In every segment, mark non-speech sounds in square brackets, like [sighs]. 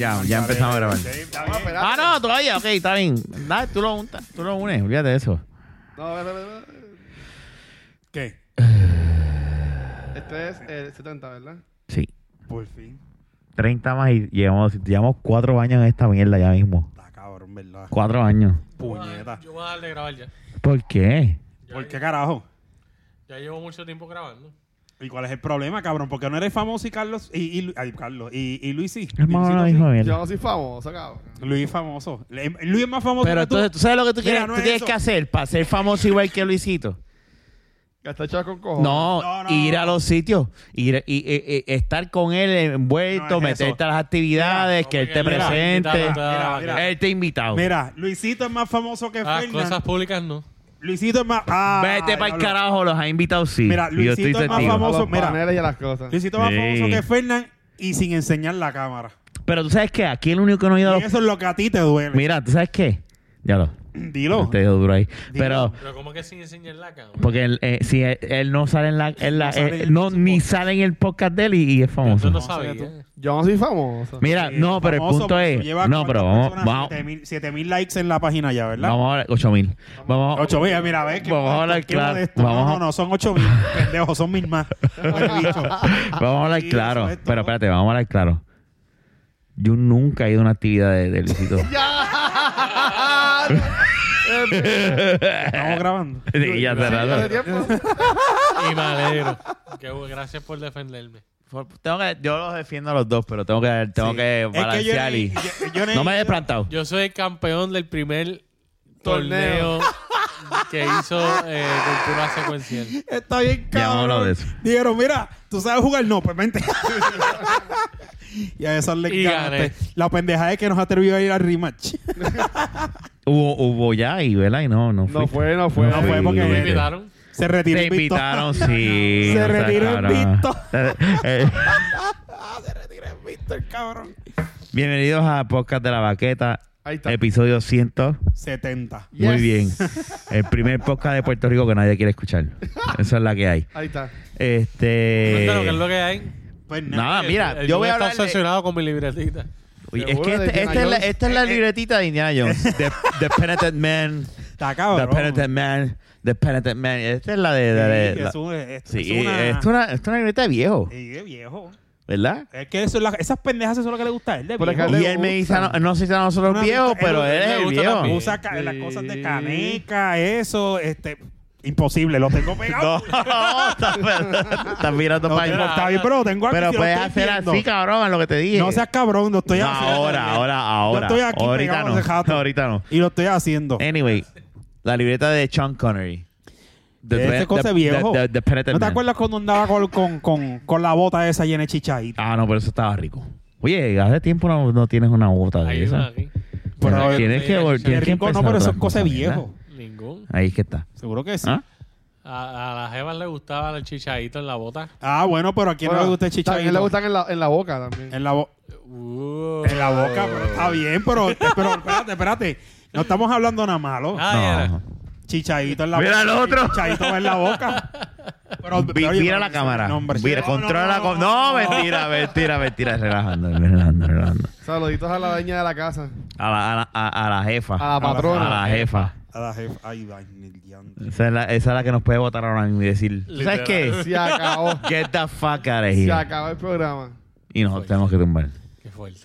Ya, ya empezamos a grabar. No. Ah, no, todavía, ok, está bien. Dale, tú lo untas, tú lo unes, olvídate de eso. No, ve, ve. ¿Qué? [sighs] Este es el 70, ¿verdad? Sí. Por fin. 30 más y llevamos, llevamos cuatro años en esta mierda ya mismo. Está cabrón, ¿verdad? Cuatro años. Puñeta. Yo voy a darle a grabar ya. ¿Por qué? ¿Por qué carajo? ya llevo mucho tiempo grabando. ¿Y cuál es el problema, cabrón? Porque no eres famoso y Carlos y, y- ay, Carlos y, y Luis sí. Luisito sí. hijo de Yo no soy famoso, cabrón. Luis es famoso. Le- Luis es más famoso Pero que tú. entonces, ¿tú sabes lo que tú, Mira, quieres, no tú es tienes eso. que hacer para ser famoso igual que Luisito? Gastar chavo con cojones. No, No, no, ir no. a los sitios, ir y, y- y- estar con él envuelto, No es meterte eso. a las actividades, que él te mira, presente. Mira, mira. Él te ha invitado. Mira, Luisito es más famoso que Ah, Fernan. cosas públicas no. Luisito es más. Ah, Vete para el carajo, los ha invitado sí. Mira, Luisito es más testigo. Famoso. mira. paneles y a las cosas. Luisito es más Sí. famoso que Fernan y sin enseñar la cámara. Pero tú sabes qué, aquí el único que no ha ido a Y los... eso es lo que a ti te duele. Mira, ¿tú sabes qué? Ya lo. Dilo. Te duro ahí. Pero... Pero como que sin enseñar la cámara. Porque él, eh, si él, él no sale en la... en la- No sale eh, no, ni podcast. sale en el podcast de él y, y es Yo famoso. no sé sabía. tú. Yo no soy famoso. Mira, Sí, no, pero el punto es... lleva No, pero ¿cuántas vamos... personas? Vamos, 7000 likes en la página ya, ¿verdad? vamos a hablar... 8000. Vamos a... 8000, mira, ves que Vamos a hablar claro. Vamos no, no, no, son 8000, [laughs] pendejo, son mil más. Vamos a hablar claro. Pero espérate, vamos a hablar claro. Yo nunca he ido a una actividad de, de [laughs] Luisito. Estamos grabando. [laughs] Sí, ya. [laughs] Y me alegro. Qué bueno, gracias por defenderme. Tengo que, yo los defiendo a los dos, pero tengo que, tengo Sí. que Es que yo balancear ni- y... yo- yo ni- No me he desplantado. Yo soy el campeón del primer Torneo. torneo que hizo eh, cultura secuencial. Está bien, cabrón. de eso. Dijeron, mira, ¿tú sabes jugar? No, pues vente. [laughs] y a eso le Y ganaste. La pendeja es que nos atrevió a ir al rematch. Hubo, hubo ya y, ¿verdad? Y no, no fue. No fue, no fue. No fue porque- ¿Me invitaron? Se retiró Te invitaron, [laughs] sí. Se retiró cabrón. invicto. [laughs] Eh, eh, [laughs] Se retiró invicto el cabrón. bienvenidos a Podcast de la Baqueta, Ahí está. episodio 100. 70. Muy Yes. bien. El primer podcast de Puerto Rico que nadie quiere escuchar. Esa es la que hay. Ahí está. Este. Cuéntanos qué es lo que hay. Pues nada. Nada, mira, El- el yo voy a hablar. está de- obsesionado con mi libretita. Oye, es que este- esta, es la, Jones. esta es la Eh, eh. libretita de Indiana Jones. [laughs] The, The Penitent Man. Está The cabrón. Penitent Man. The Penitent Man. Esta es la de. de- de- Sí, la- es un- es- sí, es una... esto es una, esto es una libreta de viejo, Sí, es viejo. ¿verdad? Es que eso es la- esas pendejas eso es lo que le gusta a él, de viejo. Y él me dice, gusta. no, no sé si a nosotros Una viejos, pero él- es le el gusta viejo. también. Usa ca- las cosas de caneca, eso, este... Imposible, lo tengo [laughs] No, [laughs] pegado. estás estás mirando No, para pero allá. está bien, pero lo tengo aquí. Pero si puedes hacer viendo. así, cabrón, lo que te dije. No seas cabrón, lo estoy No, haciendo. ahora, ahora, ahora. Yo estoy aquí ahorita pegado no. Ahorita no. Y lo estoy haciendo. Anyway, la libreta de Sean Connery. The- Ese the- cosa the- viejo. the- the ¿No te Man. acuerdas cuando andaba con, con, con, con la bota esa llena de chichadita? Ah, no, pero eso estaba rico. Oye, hace tiempo no, no tienes una bota de Hay una esa. aquí. Pero, tienes que, tienes que rico, no, pero eso es cosa cosa, viejo. Ahí es que está. Seguro que sí. ¿Ah? A, a las jevas le gustaba el chichadito en la bota. Ah, bueno, pero a quién no le gusta el chichadito. le gustan en la, en la boca también. En la, bo- Uh. en la boca, pero está bien, pero, pero espérate, espérate. No estamos hablando nada malo. Ah. No. Chichadito en la Mira boca. el otro. Chichadito en la boca. Pero, Vi- oye, mira pero- la cámara. No, hombre. Mira, No, controla no, la no, com- no, No, mentira, mentira, mentira. Relajando, relajando, relajando. Saluditos a la dueña de la casa. A la, a la, a, a la jefa. A la patrona. A la jefa. A la jefa. Ay, ay. Esa es la, esa es la que nos puede votar ahora mismo y decir, ¿tú ¿sabes qué? Se acabó. Get the fuck out of Se acabó el programa. Y nosotros tenemos que tumbar. Qué fuerte.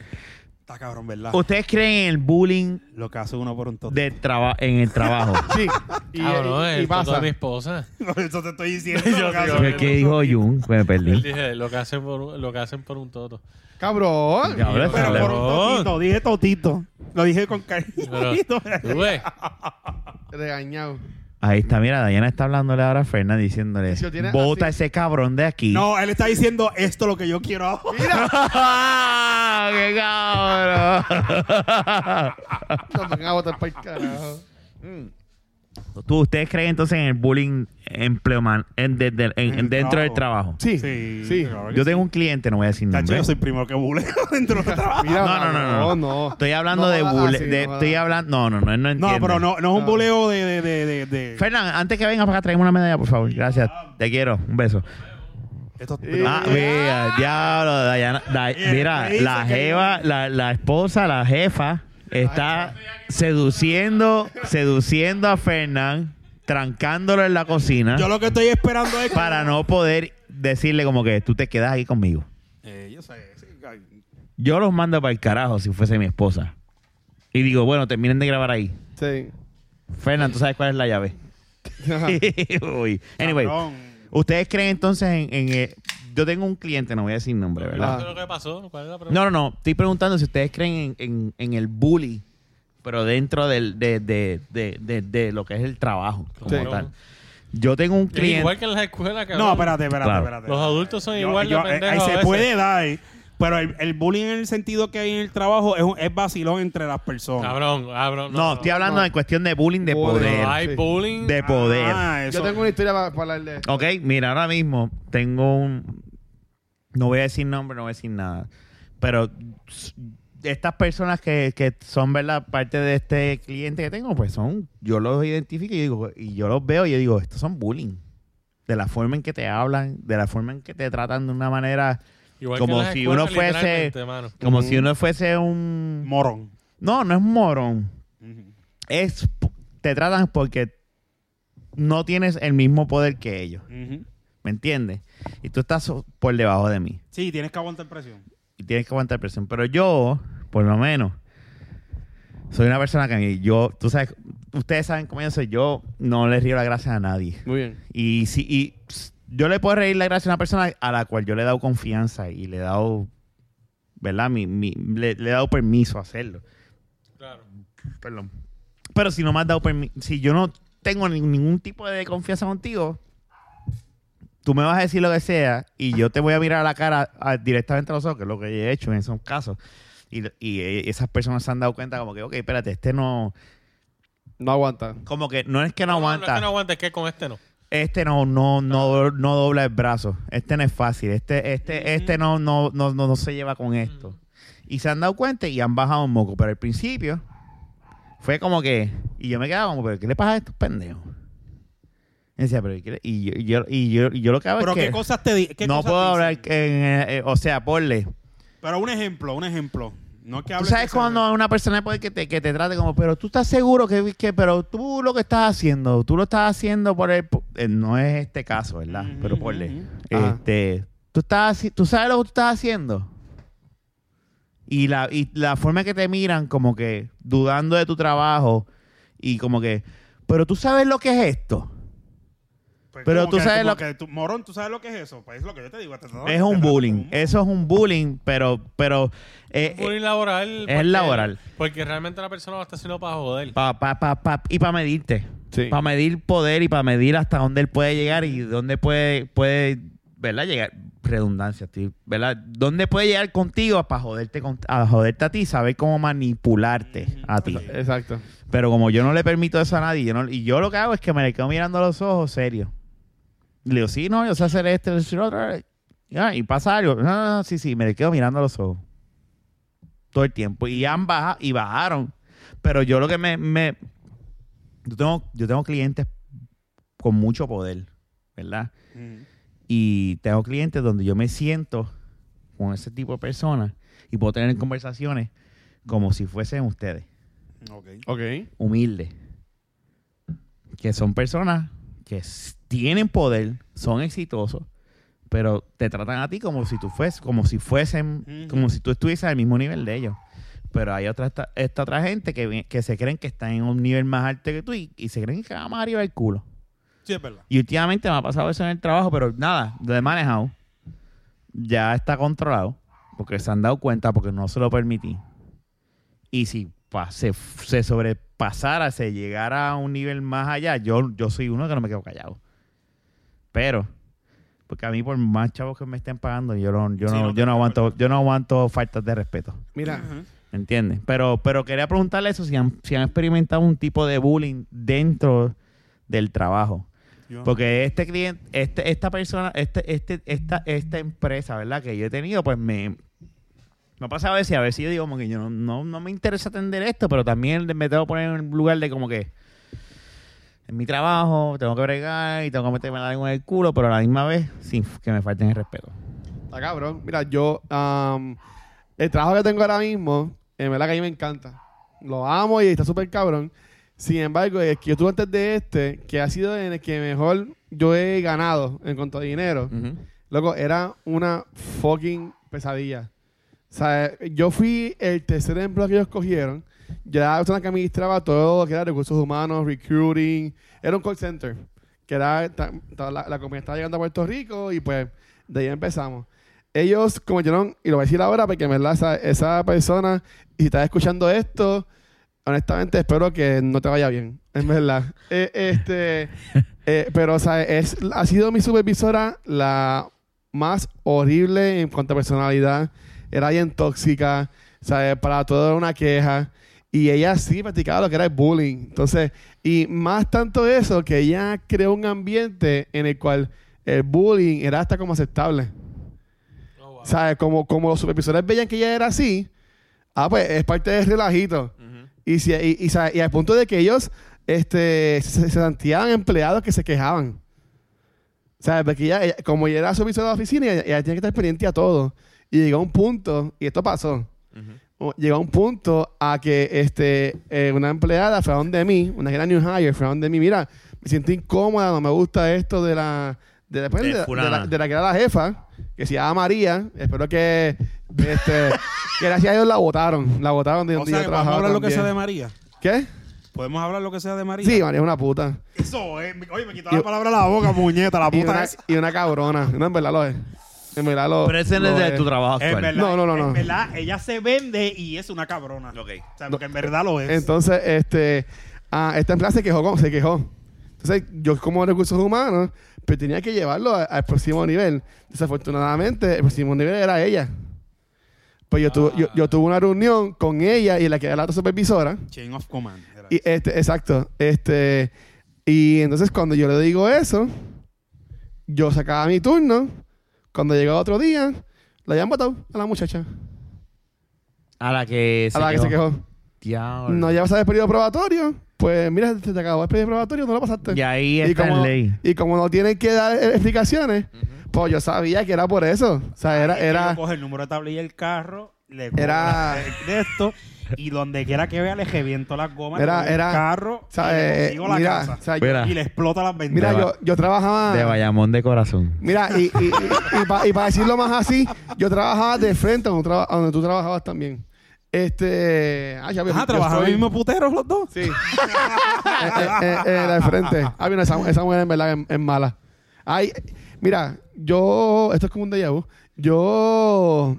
Está cabrón, ¿verdad? ¿Ustedes creen en el bullying Lo que hace uno por un toto. de traba en el trabajo? [laughs] Sí. Y, Cabrón, y- y el toto pasa. de mi esposa. [laughs] Por eso te estoy [laughs] diciendo. Yo lo que hace ¿Qué, uno qué por dijo un. Jun? Me Él perdí. dije, lo que hacen por un, lo que hacen por un toto. Cabrón. Ya, ahora Pero por un totito. Dije totito. Lo dije con cariño. Pero, tú ves, Regañado. Ahí está, mira, Diana está hablándole ahora a Fernan diciéndole, tiene bota así- ese cabrón de aquí. No, él está diciendo esto es lo que yo quiero [laughs] ahora. [laughs] [laughs] ¡Qué cabrón! No me van a botar para el carajo. ¿Tú, ¿Ustedes creen entonces en el bullying empleoman, en, en- En en- dentro del trabajo. Sí. Sí, Sí. claro que Yo sí. tengo un cliente, no voy a decir Tacho, nombre. yo soy primero que buleo [laughs] dentro del trabajo. Mira, No, no, no, no, no. no. Estoy hablando No de no estoy hablando, no, no, no, no No, entiende. pero no, no es un No. buleo de... de, de, de, de- Fernan, antes que vengas para acá, traeme una medalla, por favor. Gracias. Te quiero. Un beso. Esto, Ah, mira, diablo, Dayana- Da- Mira, dice la que jeva, la, la esposa, la jefa, está seduciendo, seduciendo a Fernán, trancándolo en la cocina yo lo que estoy esperando es que- para no poder decirle como que tú te quedas aquí conmigo. Eh, yo sé, sí, ay, Yo los mando para el carajo si fuese mi esposa. Y digo, bueno, terminen de grabar ahí. Sí. Fernán, ¿tú sabes cuál es la llave? [laughs] Uy. Anyway, cabrón. ¿ustedes creen entonces en, en, eh, Yo tengo un cliente, no voy a decir nombre, ¿verdad? Ah. ¿Qué es lo que pasó? ¿Cuál es la pregunta? No, no, no. Estoy preguntando si ustedes creen en, en- en el bully, pero dentro del, de, de, de, de, de lo que es el trabajo como Sí. tal. Yo tengo un Es cliente. igual que en las escuelas, cabrón. No, espérate, espérate, Claro. espérate. Los adultos son Yo- igual yo- de eh, pendejos a se veces. puede dar, pero el, el bullying en el sentido que hay en el trabajo es, un- es vacilón entre las personas. Cabrón, cabrón. no, estoy hablando no. de cuestión de bullying de Bullying. poder. No hay Sí. bullying. De poder. Ah, eso. Yo tengo una historia para, para hablar de esto. Ok, mira, ahora mismo tengo un... No voy a decir nombre, no voy a decir nada. Pero estas personas que, que son, ¿verdad? Parte de este cliente que tengo, pues son... Yo los identifico y, digo, y yo los veo y yo digo, estos son bullying. De la forma en que te hablan, de la forma en que te tratan de una manera... Igual como si escuelas, uno fuese-. Como si uno fuese un... Morón. No, no es morón. Ujú. Es... Te tratan porque no tienes el mismo poder que ellos. ¿Me entiendes? Y tú estás por debajo de mí. Sí, tienes que aguantar presión. y tienes que aguantar presión. Pero yo, por lo menos, soy una persona que a mí, yo, tú sabes, ustedes saben cómo yo soy, yo no le río la gracia a nadie. Muy bien. Y si y yo le puedo reír la gracia a una persona a la cual yo le he dado confianza y le he dado, ¿verdad? Mi, mi- le, le he dado permiso a hacerlo. Claro. Perdón. Pero si no me has dado permiso, si yo no tengo ni- ningún tipo de confianza contigo, tú me vas a decir lo que sea y yo te voy a mirar a la cara a- directamente a los ojos, que es lo que he hecho en esos casos. Y, y, eh, esas personas se han dado cuenta como que, ok, espérate, este no... No aguanta. Como que no es que no No, no aguanta. es que no aguanta, es que con este no. Este no, no, no, no dobla el brazo. Este no es fácil. Este, este, este no, no, no, no, no se lleva con esto. Y se han dado cuenta y han bajado un moco. Pero al principio fue como que. Y yo me quedaba como, ¿pero qué le pasa a estos pendejos? Y decía, pero ¿qué le- y yo, y yo, y yo, y yo lo que hago Pero es qué que cosas te di qué no cosas puedo te hablar. dicen? en, eh, eh, o sea, ponle. Pero un ejemplo, un ejemplo. No que Tú hables sabes cuando una persona puede que te, que te trate como, pero tú estás seguro que, que, pero tú lo que estás haciendo, tú lo estás haciendo por el, eh, no es este caso, ¿verdad? Ujú, pero ponle, ujú. Ajá. este, tú estás, haci- tú sabes lo que tú estás haciendo. Y la, y la forma que te miran como que dudando de tu trabajo y como que, pero tú sabes lo que es esto. Pues pero tú que- sabes lo- que tú- morón, ¿tú sabes lo que es eso? Pues es lo que yo te digo. te- Es un bullying, eso es un bullying, pero, pero, eh, bullying laboral. es porque- laboral. Porque realmente la persona lo está haciendo para joder. Pa, pa, pa, pa- y para medirte. Sí. Para medir poder y para medir hasta dónde él puede llegar y dónde puede, puede ¿verdad? Llegar. Redundancia, tío, ¿verdad? ¿Dónde puede llegar contigo para joderte, con- a joderte a ti? Saber cómo manipularte a ti. Exacto. Pero como yo no le permito eso a nadie, yo no- y yo lo que hago es que me le quedo mirando a los ojos serio. Le digo, sí, no, yo sé hacer esto, esto y otro. Pasa algo. No, no, no, sí, sí, me le quedo mirando a los ojos. Todo el tiempo. Y han bajado, y bajaron. Pero yo lo que me, me yo tengo, yo tengo clientes con mucho poder, ¿verdad? Ujú. Y tengo clientes donde yo me siento con ese tipo de personas y puedo tener conversaciones como si fuesen ustedes Ok. Ok. humildes. Que son personas que tienen poder, son exitosos, pero te tratan a ti como si tú fues, como si fuesen, como si tú estuvieses al mismo nivel de ellos. Pero hay otra esta, esta otra gente que, que se creen que están en un nivel más alto que tú y, y se creen que van más arriba del culo. Sí, es verdad. Y últimamente me ha pasado eso en el trabajo, pero nada, lo he manejado. Ya está controlado, porque se han dado cuenta, porque no se lo permití. Y si se, se sobrepasara, se llegara a un nivel más allá, yo, yo soy uno que no me quedo callado. Pero, porque a mí por más chavos que me estén pagando, yo no, yo Sí, no, yo no aguanto, yo no aguanto faltas de respeto. Mira, Ujú. ¿Me entiendes? Pero, pero quería preguntarle eso, si han, si han experimentado un tipo de bullying dentro del trabajo. Yo- Porque este cliente, este, esta persona, este, este, esta, esta empresa, ¿verdad? Que yo he tenido, pues me, me ha pasado a veces, a ver si yo digo como que yo no, no, no me interesa atender esto, pero también me tengo que poner en un lugar de como que en mi trabajo, tengo que bregar y tengo que meterme algo en el culo, pero a la misma vez sin que me falten el respeto. Está cabrón. Mira, yo. am, el trabajo que tengo ahora mismo, en verdad que a mí me encanta. Lo amo y está súper cabrón. Sin embargo, es que yo tuve antes de este, que ha sido en el que mejor yo he ganado en cuanto a dinero. Loco, era una fucking pesadilla. O sea, yo fui el tercer empleo que ellos cogieron. Yo era la persona que administraba todo lo que era recursos humanos, recruiting. Era un call center. Que era, la, la compañía estaba llegando a Puerto Rico y pues de ahí empezamos. Ellos cometieron, y lo voy a decir ahora porque en verdad esa, esa persona, si estás escuchando esto, honestamente espero que no te vaya bien. En verdad. [laughs] Eh, este, [laughs] eh, pero, o sea, es, ha sido mi supervisora la más horrible en cuanto a personalidad. Era bien tóxica. Sea, para todo era una queja. Y ella sí practicaba lo que era el bullying. Entonces, y más tanto eso, que ella creó un ambiente en el cual el bullying era hasta como aceptable. Oh, wow. ¿Sabes? Como, como los supervisores veían que ella era así, ah, pues es parte del relajito. Y, si, y, y, ¿sabes? y al punto de que ellos este, se, se sentían empleados que se quejaban. ¿Sabes? Porque ella, ella- como ella era supervisora de la oficina, ella, ella tenía que estar pendiente a todo. Y llegó un punto, y esto pasó, o- llegó un punto a que este, eh, una empleada fue a donde mí, una que era New Hire, fue a donde mí, mira, me siento incómoda, no me gusta esto de la, de, la- pues, De de, la, de la que era la jefa, que se llama María, espero que, este, [laughs] que gracias a Dios la votaron, la votaron de O donde sea, yo que podemos hablar lo que sea de. María. ¿Qué? ¿Podemos hablar lo que sea de María? Sí, María es una puta. Eso, eh. Oye, me quitó Y- la palabra de la boca, muñeta, la Y puta una, esa. y una cabrona. No, en verdad lo es. En verdad lo Pero ese no es de tu trabajo En actual. verdad, No, no, no, no. En verdad, ella se vende y es una cabrona. Ok. O sea, porque en verdad lo es. Entonces, este, ah, esta empleada se quejó, como- se quejó. Entonces, yo como recursos humanos, pues tenía que llevarlo a- al próximo nivel. Desafortunadamente, el próximo nivel era ella. Pues yo, tuve, yo, yo tuve una reunión con ella y la que era la otra supervisora. Chain of Command. era Y este, exacto. Este, y entonces cuando yo le digo eso, yo sacaba mi turno. Cuando llegaba otro día, la habían matado a la muchacha. A la que se a la que se quejó. Diablo. No llevas el periodo probatorio. Pues mira, se te acabó el periodo probatorio, no lo pasaste. Y ahí y, está como, en ley. y como no tienen que dar eh, explicaciones, pues yo sabía que era por eso. O sea, era, era, coge el número de tablilla del carro, le Era- era de esto [laughs] y donde quiera que vea le reviento las gomas Era- era- carro o sea, y le eh, la mira, casa o sea, yo- Mira. y le explota las mira, ventanas. yo, yo trabajaba. De Bayamón de corazón. Mira, y, y, y, para, decirlo más así, yo trabajaba de frente a donde, traba- a donde tú trabajabas también. Este. Ah, ya Ajá, soy- el mismo puteros los dos. Sí. eh, eh, eh, la de frente. [laughs] Ah, mira, esa, esa mujer en verdad es, es mala. Ay, mira, yo. Esto es como un déjà vu. Yo.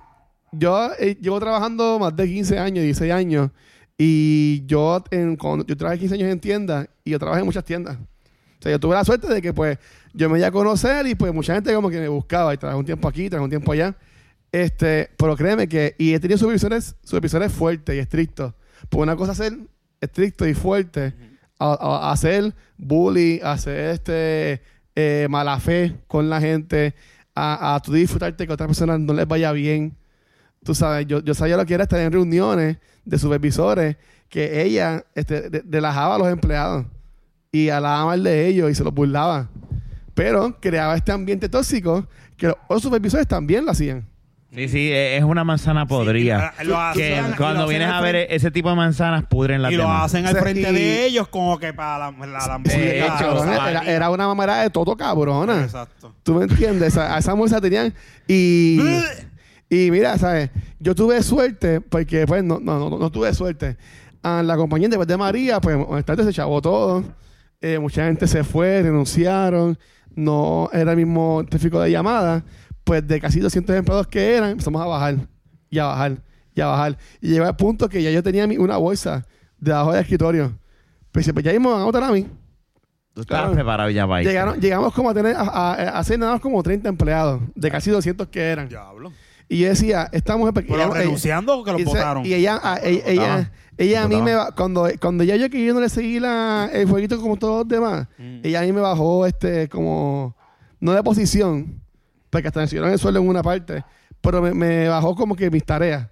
Yo eh, llevo trabajando más de 15 años, 16 años. Y yo, en, cuando, yo trabajé 15 años en tiendas y yo trabajé en muchas tiendas. O sea, yo tuve la suerte de que, pues, yo me iba a conocer y, pues, mucha gente como que me buscaba. Y trabajé un tiempo aquí, trabajé un tiempo allá. Este, pero créeme que, y he tenido supervisores, supervisores fuertes y estrictos. Pues una cosa es ser estricto y fuerte, a, a- bully, a hacer este eh, mala fe con la gente, a, a tú disfrutarte que a otras personas no les vaya bien. Tú sabes, yo, yo sabía lo que era estar en reuniones de supervisores que ella este, de- relajaba a los empleados y hablaba mal de ellos y se los burlaba. Pero creaba este ambiente tóxico que los otros supervisores también lo hacían. Sí, sí, e- es una manzana podrida. lo que hacen- cuando lo vienes a al ver frente- ese tipo de manzanas pudren las y lo hacen al O sea, frente y- de ellos como que para la, la, la Sí, De hecho, cabrón, o sea, era, era una mamera de todo cabrona. Exacto. ¿Tú me entiendes? A, esa mujer tenían. Y mira, ¿sabes? Yo tuve suerte, porque pues no, no, no, no tuve suerte. A la compañía después de María, pues honestamente se chavó todo. Eh, mucha gente se fue, renunciaron. No era el mismo tráfico de llamadas. Pues de casi 200 empleados que eran, empezamos a bajar. Y a bajar. Y a bajar. Y llegó al punto que ya yo tenía mi- una bolsa debajo del escritorio. Pues, pues ya mismo van a votar a mí. Tú estabas claro. preparado ya para ir. Llegaron, llegamos como a tener, a, a- a hacer nada más como 30 empleados, de casi 200 que eran. Diablo. Y yo decía, esta mujer... porque Pero ella- renunciando o que ella- se- votaron. Y ella, a- ella, ella, ella a mí me va, cuando, cuando ya yo que yo no le seguí la, el jueguito como todos los demás, Mm. ella a mí me bajó este como, no de posición, porque hasta me subieron el sueldo en una parte, pero me, me bajó como que mis tareas.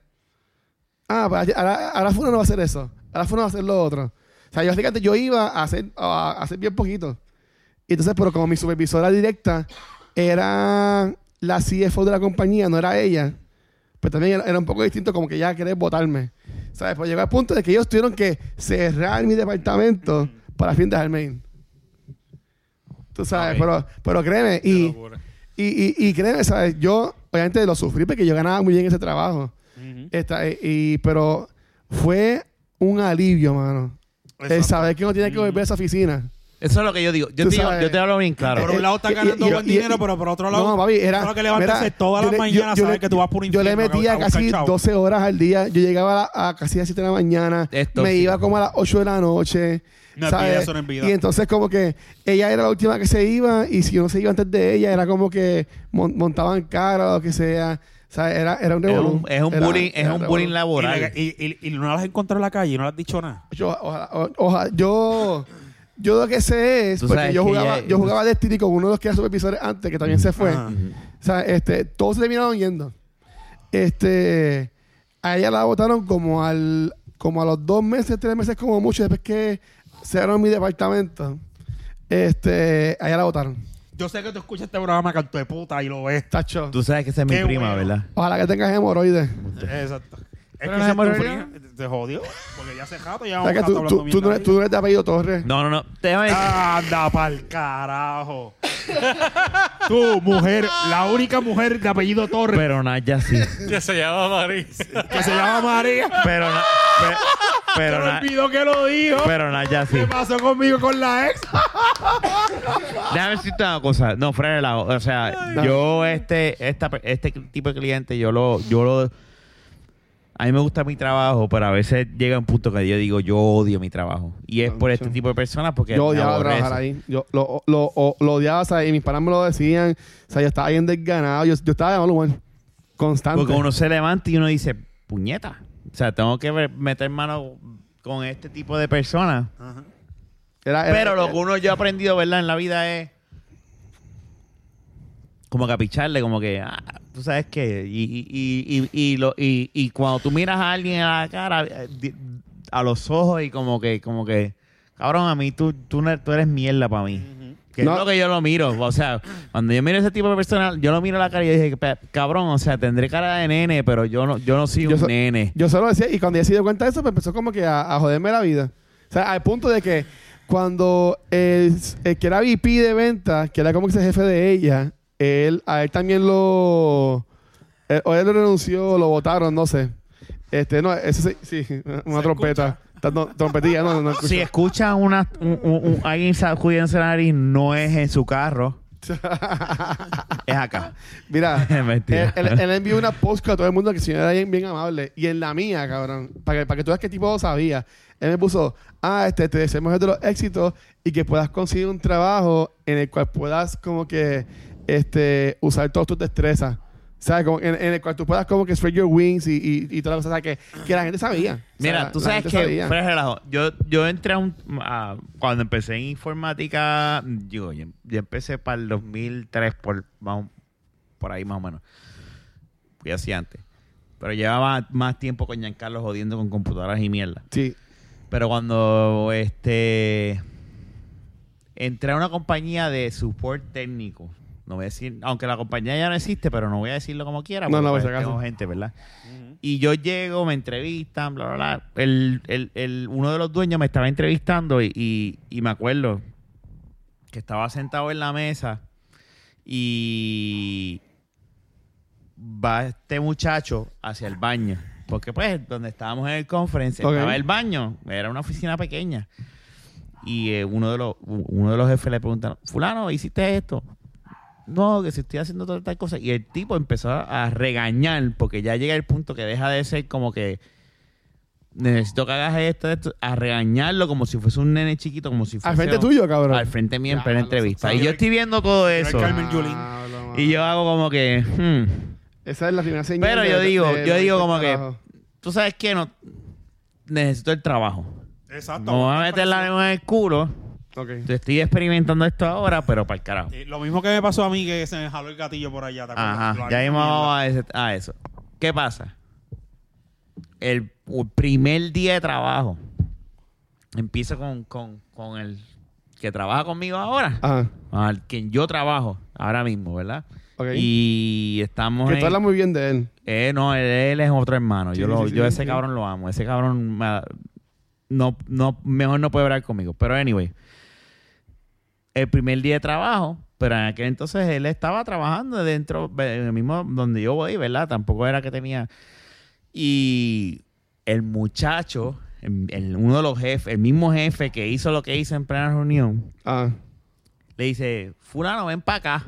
Ah, pues ahora, ahora Funa no va a hacer eso, ahora Funa va a hacer lo otro. O sea, yo básicamente yo iba a hacer, a hacer bien poquito. Y entonces, pero como mi supervisora directa era la CFO de la compañía, no era ella, pues también era, era un poco distinto como que ya querer votarme. ¿Sabes? Pues llegó al punto de que ellos tuvieron que cerrar mi departamento para fin dejarme ir. Tú sabes, pero, pero créeme, y, y, y, y créeme, ¿sabes? Yo obviamente lo sufrí porque yo ganaba muy bien ese trabajo. Esta, eh, y, pero fue un alivio, mano. El saber que uno tiene que volver a esa oficina. Eso es lo que yo digo. Yo te, digo- sabes. yo te hablo bien claro. Por un lado estás y- ganando y- buen y- dinero, y- pero por otro lado, No, papi, era. solo que levantarse todas las mañanas, le- que tú vas por un Yo le metía a casi chavo. 12 horas al día. Yo llegaba a, a casi a las 7 de la mañana. Es me iba como a las 8 de la noche. No es ¿sabes? vida, no. Y entonces como que ella era la última que se iba y si uno se iba antes de ella era como que mon- montaban cara o lo que sea. O sea, era, era un un, es un Era- bullying, es un bullying laboral. y, y- y no las has encontrado en la calle y no le has dicho nada. Yo, ojalá- o- ojalá- yo, yo lo que sé es Tú porque sabes yo que jugaba, ella- yo jugaba Destiny con uno de los que era supervisores antes, que también se fue. O sea, este, todos se terminaron yendo. Este, a ella la votaron como al, como a los dos meses, tres meses como mucho, después que cerraron mi departamento. Este, a ella la votaron. Yo sé que tú escuchas este programa, canto de puta, y lo ves. Tacho. Tú sabes que esa es mi Qué prima, bueno. ¿verdad? Ojalá que tengas hemorroides. Exacto. Es Pero que se olvidó. prima, te jodió. Porque ya hace rato ya O sea, que tú, tú, tú no eres, tú no eres de apellido Torres. No, no, no. Déjame Anda pa'l carajo. tú, mujer, la única mujer de apellido Torres Pero Naya sí. Que se llama Marisa. que se llama María. Pero, na- pe- Se pero, me na- olvidó que lo dijo. pero Naya sí. ¿Qué pasó conmigo con la ex? Déjame decirte una cosa. No, lado. O sea, yo, este, esta, este tipo de cliente, yo lo, yo lo. A mí me gusta mi trabajo, pero a veces llega un punto que yo digo, yo odio mi trabajo. Y es por este tipo de personas porque Yo odiaba trabajar ahí. Yo lo, lo, lo, lo odiaba, o sea, y mis panas me lo decían. O sea, yo estaba bien desganado. Yo, yo estaba de mal humor. Constante. Porque uno se levanta y uno dice, puñeta. O sea, tengo que meter mano con este tipo de personas. Era- era- Pero lo que uno yo he aprendido, ¿verdad? En la vida es como capicharle, como que, ah, tú sabes que, y, y, y, y, y lo, y, y cuando tú miras a alguien a la cara, eh, a los ojos y como que, como que, cabrón, a mí tú, tú, tú eres mierda para mí. Que No. es lo que yo lo miro. O sea, cuando yo miro a ese tipo de persona, yo lo miro a la cara y dije, "Pe- cabrón, o sea, tendré cara de nene, pero yo no, yo no soy Yo un so- nene. Yo solo decía, y cuando ella se dio cuenta de eso, pues empezó como que a, a joderme la vida. O sea, al punto de que cuando el, el que era VP de venta, que era como que ese jefe de ella, él, a él también lo. él- o él lo renunció, lo votaron, no sé. Este, no, ese sí, sí, [laughs] una trompeta. No, trompetilla, no, no, escucho. Si escucha una, un, un- un- alguien sacudiéndose la nariz, no es en su carro, [laughs] es acá. Mira, [laughs] Mentira. él, él- él envió una post a todo el mundo que el señor era bien, bien amable. Y en la mía, cabrón, para que, para que tú veas qué tipo sabía, él me puso, ah, este, te deseamos de los éxitos y que puedas conseguir un trabajo en el cual puedas como que este, usar todas tus destrezas. ¿Sabes? Como en, en el cual tú puedas como que spread your wings y, y, y todas las cosas. Que, que la gente sabía. O sea, Mira, tú sabes que, fuera relajo, yo, yo entré a un... a- cuando empecé en informática, digo, yo, yo empecé para el 2003, por, por ahí más o menos. Fui así antes. Pero llevaba más tiempo con Giancarlo jodiendo con computadoras y mierda. Sí. Pero cuando este entré a una compañía de support técnico, no voy a decir, aunque la compañía ya no existe, pero no voy a decirlo como quiera, No, no, por pues, si acaso. tengo gente, ¿verdad? Y yo llego, me entrevistan, bla, bla, bla. El, el, el- uno de los dueños me estaba entrevistando y, y, y me acuerdo que estaba sentado en la mesa y va este muchacho hacia el baño. Porque pues donde estábamos en el conference Ok. estaba el baño, era una oficina pequeña. Y eh, uno, de los, uno de los jefes le pregunta, fulano, ¿hiciste esto? No, que si estoy haciendo tal, tal cosa. Y el tipo empezó a regañar porque ya llega el punto que deja de ser como que necesito que hagas esto, esto, a regañarlo como si fuese un nene chiquito, como si fuese Al frente un- tuyo, cabrón. al frente mío en plena entrevista. Y yo estoy viendo todo eso. Carmen Yulín. Diablo, mano. Y yo hago como que, hmm, Esa es la primera señal. Pero de- yo de- digo, de- yo de- digo de como que, tú sabes que no necesito el trabajo. Exacto. No voy a meter la lengua en el culo. Yo estoy experimentando esto ahora, pero para el carajo. Eh, lo mismo que me pasó a mí, que se me jaló el gatillo por allá. ¿te acuerdas? Ajá, ya mismo vamos a, eso. ¿Qué pasa? El, el primer día de trabajo, empiezo con, con, con el que trabaja conmigo ahora, Ajá. al quien yo trabajo ahora mismo, ¿verdad? Ok. Y estamos que en- tú hablas muy bien de él. Eh, no, él, él es otro hermano. Sí, yo lo, sí, sí, yo ese sí. cabrón lo amo. Ese cabrón me- no, no, mejor no puede hablar conmigo. Pero anyway, el primer día de trabajo, pero en aquel entonces él estaba trabajando dentro, en el mismo donde yo voy, ¿verdad? Tampoco era que tenía. Y el muchacho, el- el- uno de los jefes, el mismo jefe que hizo lo que hizo en plena reunión, Ah. le dice, fulano, ven para acá.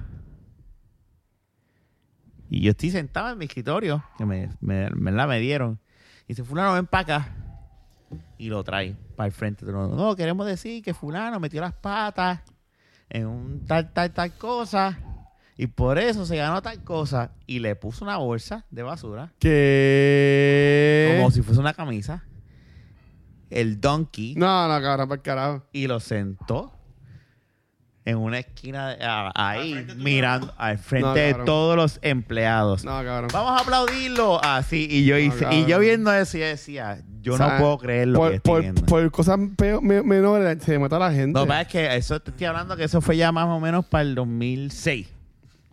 Y yo estoy sentado en mi escritorio, que me, me, me la me dieron. Y dice, fulano, ven para acá. Y lo trae para el frente. No, no, queremos decir que fulano metió las patas en un tal, tal, tal cosa. Y por eso se ganó tal cosa. Y le puso una bolsa de basura, Que. como si fuese una camisa. El donkey. No, no, cabrón, para el carajo. y lo sentó en una esquina de- ahí mirando al frente No, de todos los empleados. No, cabrón. Vamos a aplaudirlo así y yo hice y yo viendo eso yo decía, yo O sea, no puedo creer lo por, que estoy por, viendo. por cosas peo- me- menores se mata a la gente. Lo que pasa es que eso te estoy hablando que eso fue ya más o menos para el 2006.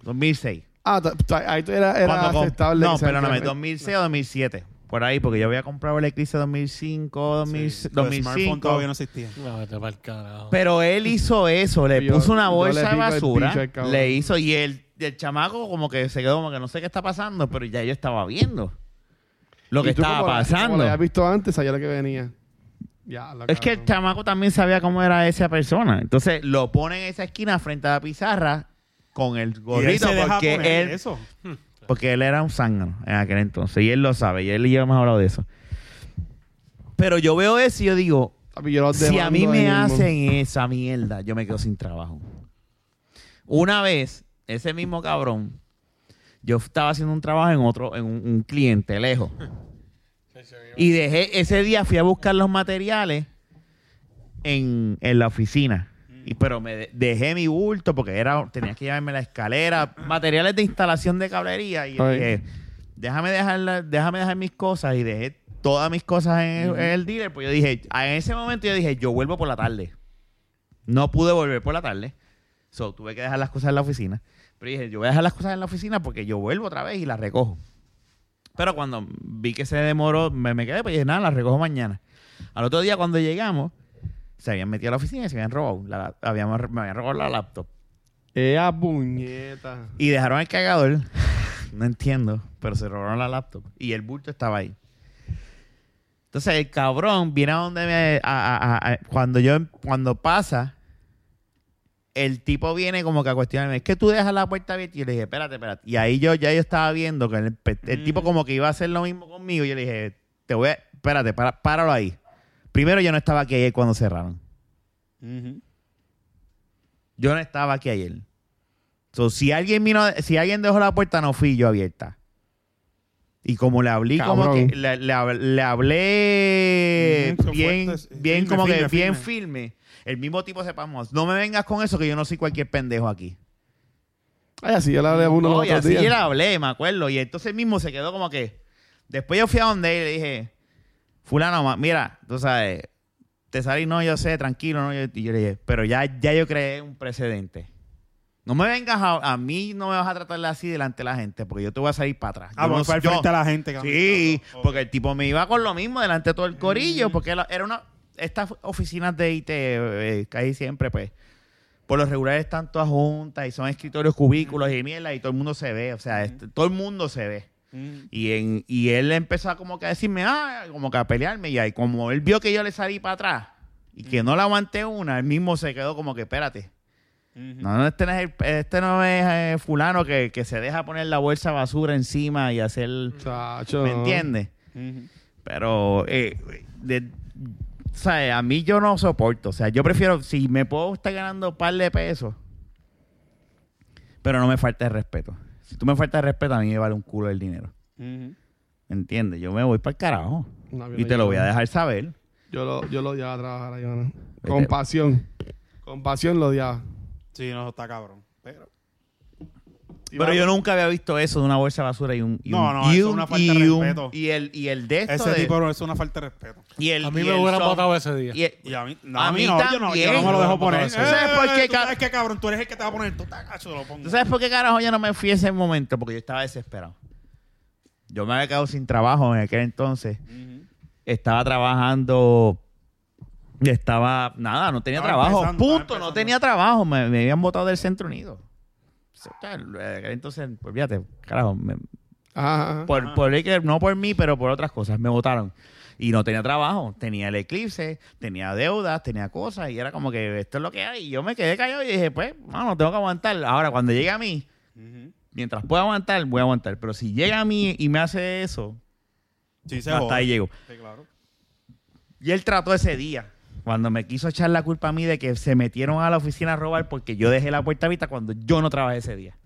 2006. Ah, ahí tú era, era aceptable. no, perdóname, el- 2006 o 2007. Por ahí, porque yo había comprado el Eclipse 2005, 2000, Sí, los smartphones 2005. todavía no existían. No, vete pa'l carajo. Pero él hizo eso, le Yo- puso una bolsa de el basura, le hizo y el, el chamaco como que se quedó como que no sé qué está pasando, pero ya yo estaba viendo lo Y que tú estaba como la- Como pasando. lo habías visto antes, sabía lo que venía. Ya, lo Es que el cabrón. chamaco también sabía cómo era esa persona. Entonces lo pone en esa esquina frente a la pizarra con el Y él gorrito se deja porque poner él, eso. [laughs] porque él era un zángano en aquel entonces y él lo sabe y él y yo hemos hablado de eso. Pero yo veo eso y yo digo, Papi, yo los Si a mí demando me ahí mismo. hacen esa mierda, yo me quedo sin trabajo. Una vez, ese mismo cabrón, yo estaba haciendo un trabajo en otro, en un, un cliente lejos. Y dejé, ese día fui a buscar los materiales en, en la oficina. Y, pero me de- dejé mi bulto porque era, tenía que llevarme la escalera, materiales de instalación de cablería. Y dije, déjame dejar, la- déjame dejar mis cosas. Y dejé todas mis cosas en, el- en el dealer. Pues yo dije, en ese momento yo dije, yo vuelvo por la tarde. No pude volver por la tarde. So, tuve que dejar las cosas en la oficina. Pero dije, yo voy a dejar las cosas en la oficina porque yo vuelvo otra vez y las recojo. Pero cuando vi que se demoró, me, me quedé, pues dije, nada, las recojo mañana. Al otro día, cuando llegamos, se habían metido a la oficina y se habían robado. La, habíamos, me habían robado la laptop. Ea puñeta. Y dejaron el cargador. [laughs] no entiendo, pero se robaron la laptop. Y el bulto estaba ahí. Entonces el cabrón viene a donde me... a- a- a- a- cuando yo... Cuando pasa, el tipo viene como que a cuestionarme, es que tú dejas la puerta abierta. Y yo le dije, espérate, espérate. Y ahí yo ya yo estaba viendo que el, tipo como que iba a hacer lo mismo conmigo. Y yo le dije, te voy a... Espérate, para, páralo ahí. Primero yo no estaba aquí ayer cuando cerraron. Yo no estaba aquí ayer. So, si alguien vino, si alguien dejó la puerta, no fui yo abierta. Y como le hablé, como que le, le hab- le hablé bien, fuertes. bien Firme, como que firme, bien firme. firme. El mismo tipo sepamos, no me vengas con eso que yo no soy cualquier pendejo aquí. Ay, así yo le hablé a uno No, y así días. yo le hablé, me acuerdo. Y entonces mismo se quedó como que. Después yo fui a donde él y le dije, Fulano, mira, tú sabes, te salí, no, yo sé, tranquilo, no. Yo- y yo le dije, pero ya, ya yo creé un precedente. No me vengas a, a mí, no me vas a tratar así delante de la gente, porque yo te voy a salir para atrás. Ah, bueno, no- fue al yo- frente a la gente. cabrón. Sí, porque el tipo me iba con lo mismo delante de todo el corillo, porque la- era una... Estas oficinas de IT, eh, casi siempre, pues, por lo regular están todas juntas y son escritorios cubículos y mierda y todo el mundo se ve, o sea, este, todo el mundo se ve. Mm. Y, en, y él empezó a como que a decirme, ah, como que a pelearme. Y ahí, como él vio que yo le salí para atrás y que no le aguanté una, él mismo se quedó como que, espérate. No, no, este no es, el- este no es eh, fulano que, que se deja poner la bolsa de basura encima y hacer... Chacho. ¿Me entiendes? Ujú. Pero, eh, de- o sea, a mí yo no soporto. O sea, yo prefiero, si me puedo estar ganando un par de pesos, pero no me falta el respeto. Si tú me faltas el respeto, a mí me vale un culo el dinero. ¿Me entiendes? Yo me voy para el carajo. No, Y no te lo voy a dejar saber. Yo lo, yo lo odiaba trabajar ahí, mano. Vete. Con pasión. Con pasión lo odiaba. Sí, no, está cabrón. Pero. Yo nunca había visto eso de una bolsa de basura y un. Y No, un- no, y eso es un- una falta y de un- respeto. Y el, y el de esto. Ese de- tipo es una falta de respeto. y el, A mí y me hubieran votado ese día. y el- Y a mí, no, A a mí mí no, yo no, yo no me lo dejo poner. Eh, ¿Tú sabes por qué, cabrón? Tú eres el que te va a poner. Tú estás cacho, te lo pongo. ¿Tú sabes por qué carajo yo no me fui ese momento? Porque yo estaba desesperado. Yo me había quedado sin trabajo en aquel entonces. Estaba trabajando. Estaba. Nada, no tenía Estaba trabajo. Punto, no tenía trabajo. Me, me habían votado del Centro Unido. O sea, en aquel Entonces, pues fíjate, carajo. me- Ajá, ajá. por, Ajá. por el no por mí, pero por otras cosas. Me votaron. Y no tenía trabajo. Tenía el eclipse, tenía deudas, tenía cosas. Y era como que esto es lo que hay. Y yo me quedé callado y dije, pues, no, tengo que aguantar. Ahora, cuando llegue a mí, mientras pueda aguantar, voy a aguantar. Pero si llega a mí y me hace eso, Sí, hasta ahí llego. Sí, claro. Y él trató ese día, cuando me quiso echar la culpa a mí de que se metieron a la oficina a robar porque yo dejé la puerta abierta cuando yo no trabajé ese día.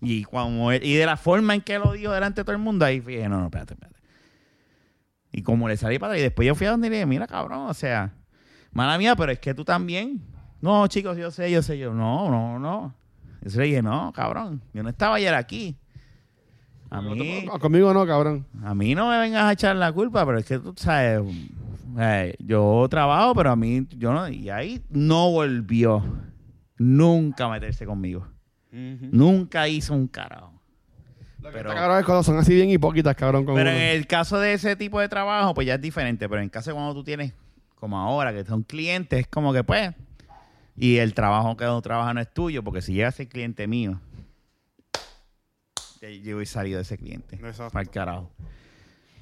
Y, cuando él- y de la forma en que lo dijo delante de todo el mundo, ahí dije, no, no, espérate, espérate. Y como le salí para atrás, y después yo fui a donde le dije, mira, cabrón, o sea, mala mía, pero es que tú también. No, chicos, yo sé, yo sé, yo, no, no, no. Yo le dije, no, cabrón, yo no estaba ayer aquí. A mí, Conmigo no, cabrón. a mí no me vengas a echar la culpa, pero es que tú sabes, eh, yo trabajo, pero a mí, yo no, y ahí no volvió nunca a meterse conmigo. Nunca hizo un carajo. Pero, Está cabrón es cuando son así bien hipócritas, cabrón. Con pero uno. en el caso de ese tipo de trabajo, pues ya es diferente. Pero en caso de cuando tú tienes, como ahora, que son clientes, es como que pues, y el trabajo que uno trabaja no es tuyo, porque si llega a ser cliente mío, yo he salido de ese cliente. Exacto. Para el carajo.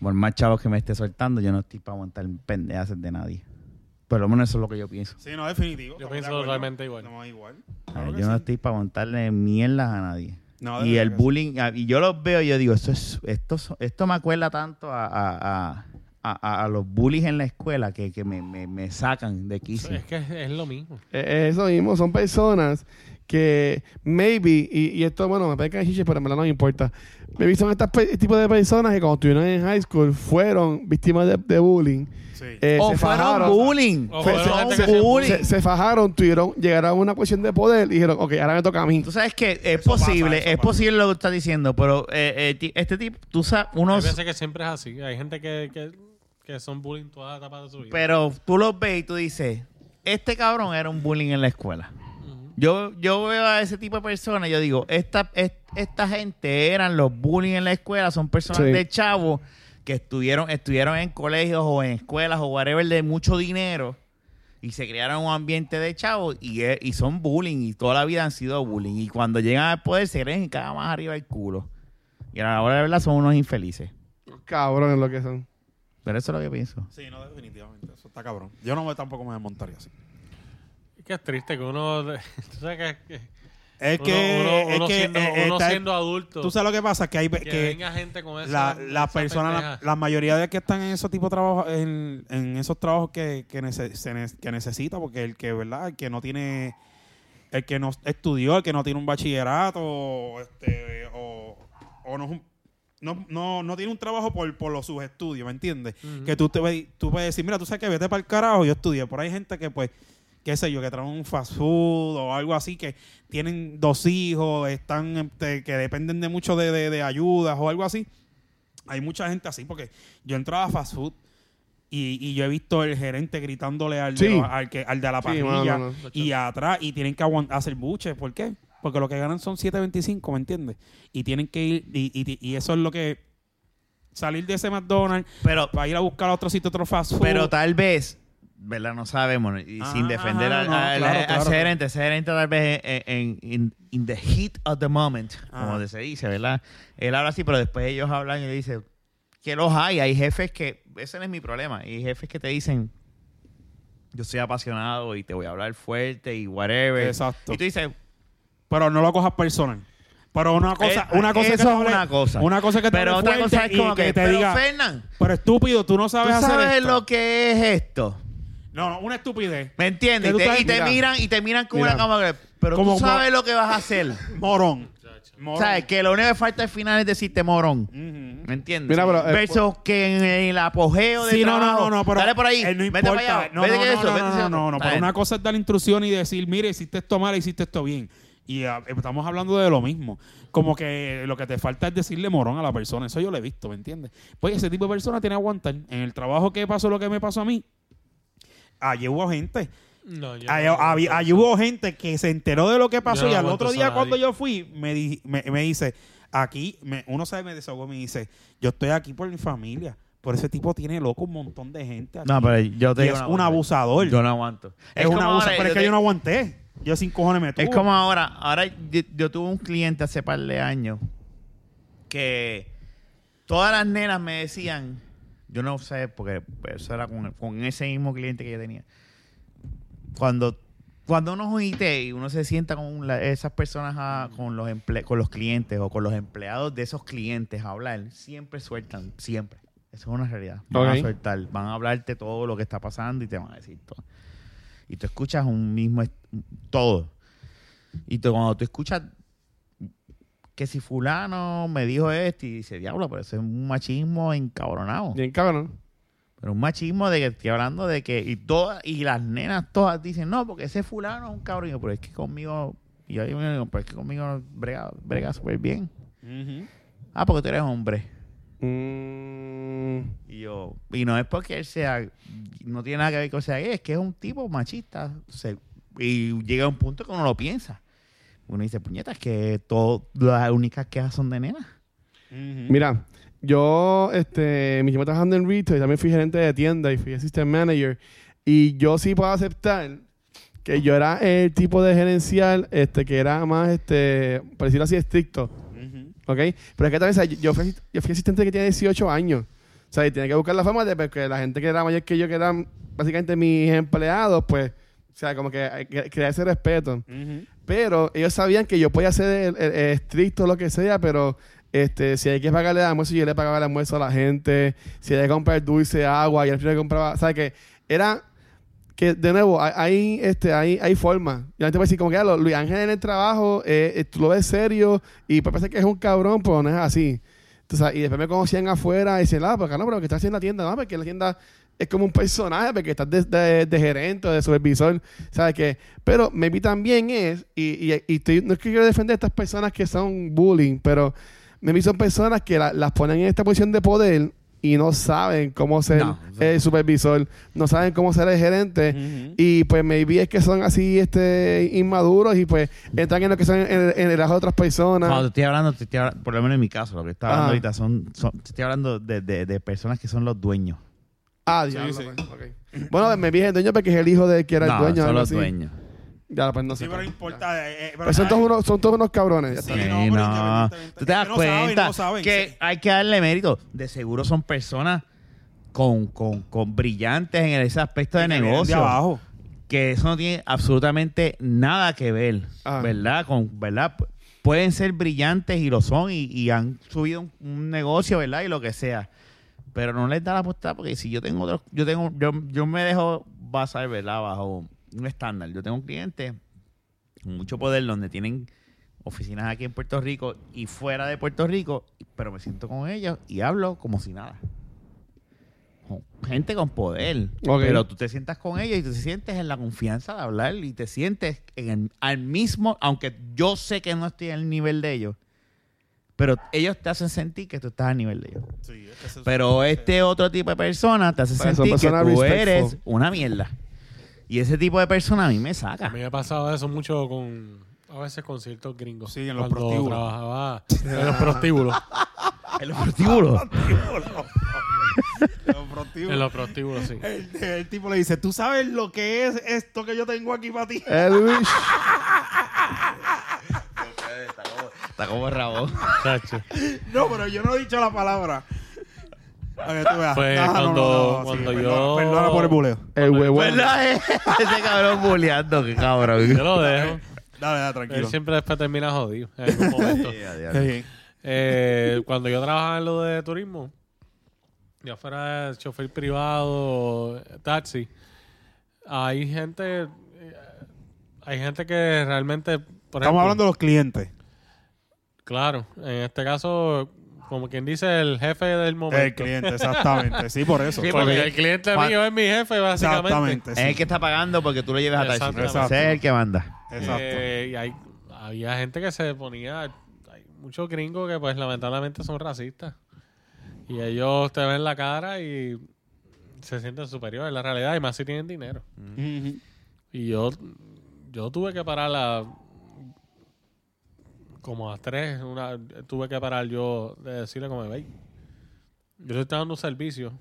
Por más chavos que me esté soltando, yo no estoy para aguantar pendejas de nadie. Por lo menos eso es lo que yo pienso. Sí, no, definitivo. Yo pienso totalmente igual. No, igual. Claro yo no estoy para aguantarle mierdas a nadie. No, y el sí. bullying, ah, y yo los veo y yo digo, esto, es, esto, esto me acuerda tanto a, a, a, a- a los bullies en la escuela que, que me, me, me sacan de quicio. Es que es, es lo mismo. Eh, Eso mismo, son personas que maybe, y, y esto, bueno, me pegan chiches, pero en verdad no me importa. Maybe son este tipo de personas que cuando estuvieron en high school fueron víctimas de, de bullying. Sí. eh, o se fueron fajaron, bullying. O Fue- fueron se- bullying. se, se fajaron, tuvieron, llegaron a una cuestión de poder y dijeron, ok, ahora me toca a mí. Tú sabes que es Eso posible, es pasa. posible lo que estás diciendo, pero eh, eh, este tipo, tú sabes, Hay unos, veces que siempre es así. Hay gente que, que, que son bullying toda la etapa de su vida. pero tú los ves y tú dices, este cabrón era un bullying en la escuela. Yo, yo veo a ese tipo de personas, yo digo, esta, es- esta gente eran los bullying en la escuela, son personas Sí. de chavos que estuvieron, estuvieron en colegios o en escuelas o whatever de mucho dinero y se crearon un ambiente de chavos y, e- y son bullying y toda la vida han sido bullying. Y cuando llegan al poder se creen cada más arriba el culo. Y a la hora de verdad son unos infelices. Cabrones lo que son. Pero eso es lo que pienso. Sí, no, definitivamente. Eso está cabrón. Yo no me, tampoco me montaría así. Es triste que uno... [laughs] Tú sabes que... que Es uno- que, uno, es que siendo, eh, uno está- siendo adulto, tú sabes lo que pasa, que hay que, que, venga gente con esa... la, la esa persona, la, mayoría de que están en esos tipos de trabajos, en, en esos trabajos que, que, nece- se ne- que necesita, porque el que, ¿verdad? El que no tiene, el que no estudió, el que no tiene un bachillerato, o, este, o, o no, es un- no, no, no tiene un trabajo por, por los sus estudios, ¿me entiendes? Que tú, te, tú puedes decir, mira, tú sabes que vete para el carajo, yo estudié. Por ahí hay gente que, pues, qué sé yo, que traen un fast food o algo así, que tienen dos hijos, están este, que dependen de mucho de, de- de ayudas o algo así. Hay mucha gente así, porque yo entraba a fast food y, y yo he visto el gerente gritándole al, de, Sí. al, que, al de la Sí, parrilla no. y atrás y tienen que hacer buche. ¿Por qué? Porque lo que ganan son 7.25, ¿me entiendes? Y tienen que ir, y, y- y eso es lo que salir de ese McDonald's Pero, para ir a buscar a otro sitio, otro fast food. pero tal vez, ¿verdad? No sabemos. Y Ah, sin defender ajá, al, no, al- claro, al claro, gerente, ese gerente tal vez en, en- in, the heat of the moment, como Ajá. se dice, ¿verdad? Él habla así, pero después ellos hablan y le dicen que los hay. Hay jefes que, ese no es mi problema, hay jefes que te dicen, yo soy apasionado y te voy a hablar fuerte y whatever. Exacto. Y tú dices, pero no lo cojas personal. Pero una cosa, eh, una cosa eso que es una cosa. Una cosa que te pero otra cosa es y como que, te pero diga, Fernan, pero estúpido, tú no ¿tú sabes hacer sabes esto". lo que es esto? No, no, una estupidez. ¿Me entiendes? Y te, sabes- y te mira, miran y te miran con mira. una cámara. Pero Como- tú sabes lo que vas a hacer. [laughs] Morón. Morón. ¿Sabes? Que lo único que falta al final es decirte morón. Ujú. ¿Me entiendes? Mira, pero, eh, Versus que en el apogeo de Sí, no, no, trabajo, no, no, pero Dale por ahí. él no vete importa. para allá. No, vete no, que no, eso, no, vete no, no, eso. no, no, Está pero bien. una cosa es dar instrucción y decir, mire, hiciste esto mal, hiciste esto bien. Y ah, estamos hablando de lo mismo. Como que lo que te falta es decirle morón a la persona. Eso yo lo he visto, ¿me entiendes? Pues ese tipo de persona tiene que aguantar. En el trabajo que pasó lo que me pasó a mí, allí hubo gente. No, yo Allí, no- habí- allí hubo gente que se enteró de lo que pasó no y al otro día cuando yo fui, me, di- me, me dice, aquí, me- uno sabe, me desahogó, me dice, yo estoy aquí por mi familia. Por ese tipo tiene loco un montón de gente. Aquí. No, pero yo te Y digo es un abusador. Yo no aguanto. es un abusador. Pero es que te- yo no aguanté. Yo sin cojones me tuvo. Es como ahora, ahora yo, yo tuve un cliente hace par de años que todas las nenas me decían, yo no sé, porque eso era con, con ese mismo cliente que yo tenía. Cuando, cuando uno es IT y uno se sienta con la- esas personas, a- con, los emple- con los clientes o con los empleados de esos clientes a hablar, siempre sueltan, siempre. Eso es una realidad. Van a soltar, van a hablarte todo lo que está pasando y te van a decir todo. Y tú escuchas un mismo, todo. Y tú, cuando tú escuchas que si fulano me dijo esto y dice, diablo, pero eso es un machismo encabronado. Bien cabrón. Pero un machismo de que estoy hablando de que, y todas, y las nenas todas dicen, no, porque ese fulano es un cabrón. Y yo, pero es que conmigo, y yo digo, pero es que conmigo brega, brega súper bien. Ah, porque tú eres hombre. Mm, Y yo, y no es porque él sea, no tiene nada que ver con sea gay, es que es un tipo machista. Se- y llega a un punto que uno lo piensa. Uno dice, puñetas, que todo, las únicas quejas son de nenas. Ujú. Mira, yo este, me llevo trabajando en retail y también fui gerente de tienda y fui assistant manager. Y yo sí puedo aceptar que yo era el tipo de gerencial este, que era más, este, por decirlo así, estricto. Pero es que también, o sea, yo, fui, yo fui asistente que tiene 18 años. O sea, y tenía que buscar la forma de pues, que la gente que era mayor que yo, que eran básicamente mis empleados, pues, o sea, como que crear ese respeto. Ujú. Pero ellos sabían que yo podía ser estricto, lo que sea, pero este, si hay que pagarle el almuerzo, yo le pagaba el almuerzo a la gente. Si hay que comprar dulce, agua, y al final compraba. ¿Sabes qué? Era que, de nuevo, hay, este, hay, hay forma. Y la gente puede decir, como que, ah, lo- Luis Ángel en el trabajo, eh, eh, tú lo ves serio, y puede pensar que es un cabrón, pero no es así. Y después me conocían afuera y decían, ah, porque no, pero que estás haciendo la tienda, no, porque la tienda es como un personaje, porque estás de, de- de gerente o de supervisor, ¿sabes qué? Pero maybe también es, y, y, y estoy- no es que quiero defender a estas personas que son bullying, pero maybe son personas que la- las ponen en esta posición de poder y no saben cómo ser No, el supervisor, no saben cómo ser el gerente. Y pues maybe es que son así este inmaduros y pues entran en lo que son en, en el ajo de otras personas. Cuando te estoy hablando, te estoy por lo menos en mi caso, lo que está hablando ahorita son, son- te estoy hablando de, de- de personas que son los dueños. Ah, Sí, diablo, sí. pues, ok. [clears throat] Bueno, me vi el dueño porque es el hijo de que era no, el dueño. son algo los así. dueños. Ya, pues no sé. Sí, pero no importa. eh, eh, pero- Pues son, todos unos, son todos unos cabrones. Ya Sí, está. Sí, no, no. Tú te das que no cuenta no saben, que sí. hay que darle mérito. De seguro son personas con, con, con brillantes en ese aspecto de negocio. De abajo. que eso no tiene absolutamente nada que ver, Ah. ¿verdad? Con, ¿verdad? Pu- Pueden ser brillantes y lo son y, y han subido un, un negocio, ¿verdad? Y lo que sea. Pero no les da la postada porque si yo tengo otro, yo tengo, yo, yo me dejo basar, ¿verdad? Bajo un estándar. Yo tengo un cliente con mucho poder donde tienen oficinas aquí en Puerto Rico y fuera de Puerto Rico, pero me siento con ellos y hablo como si nada. Gente con poder. Ok. Pero tú te sientas con ellos y te sientes en la confianza de hablar y te sientes en el- al mismo, aunque yo sé que no estoy al nivel de ellos, pero ellos te hacen sentir que tú estás al nivel de ellos. Sí, es que eso- Pero este otro tipo de persona te hace sentir que tú respectful. eres una mierda. Y ese tipo de persona a mí me A saca. mí me ha pasado eso mucho con. A veces con ciertos gringos. Sí, en los Cuando prostíbulos. trabajaba en los prostíbulos. [laughs] En los prostíbulos. Los prostíbulos. en los prostíbulos, sí. El, el tipo le dice, ¿tú sabes lo que es esto que yo tengo aquí para ti? [laughs] Está como rabo. Chacho. No, pero yo no he dicho la palabra. A ver, tú veas. Pues No, no, cuando- no, no, cuando sí, yo- Perdona, perdona por el buleo. El huevo. ¿Verdad? [laughs] Ese cabrón bulleando, qué cabrón. Yo lo dejo. Dale, dale, Él tranquilo. siempre después termina jodido en algún momento. Sí. Eh, cuando yo trabajaba en lo de turismo, ya fuera chofer privado, taxi, hay gente, eh, hay gente que realmente, por Estamos ejemplo, hablando de los clientes. Claro, en este caso, como quien dice, el jefe del momento. El cliente, exactamente. Sí, por eso. Sí, Porque porque- el cliente mío es mi jefe, básicamente. Exactamente. Es el que está pagando porque tú lo lleves a. Exactamente. Ese es el que manda. Exacto. Eh, y hay, había gente que se ponía, hay muchos gringos que pues lamentablemente son racistas. Y ellos te ven la cara y se sienten superiores en la realidad, y más si tienen dinero. Y yo, yo tuve que parar a como a tres, una, tuve que parar yo de decirle como, ve, yo le estoy dando un servicio.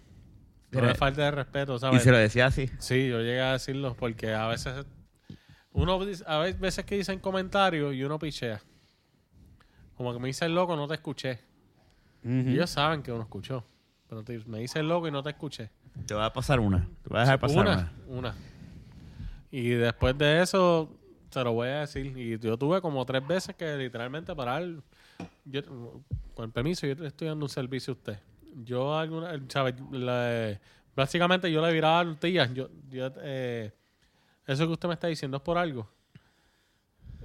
Pero- es falta de respeto, Y ¿sabes? se lo decía así. Sí, yo llegué a decirlo porque a veces uno a veces que dicen comentarios y uno pichea. Como que me dice el loco, no te escuché. Y ellos saben que uno escuchó. Pero te- me dice el loco y no te escuché. Te va a pasar una. Te voy a dejar pasar una. Una, una. Y después de eso, se lo voy a decir. Y yo tuve como tres veces que literalmente parar. Yo, con el permiso, yo le estoy dando un servicio a usted. Yo, alguna, ¿sabes? Le- básicamente, yo le viraba tortillas. Yo, yo, eh, eso que usted me está diciendo es por algo.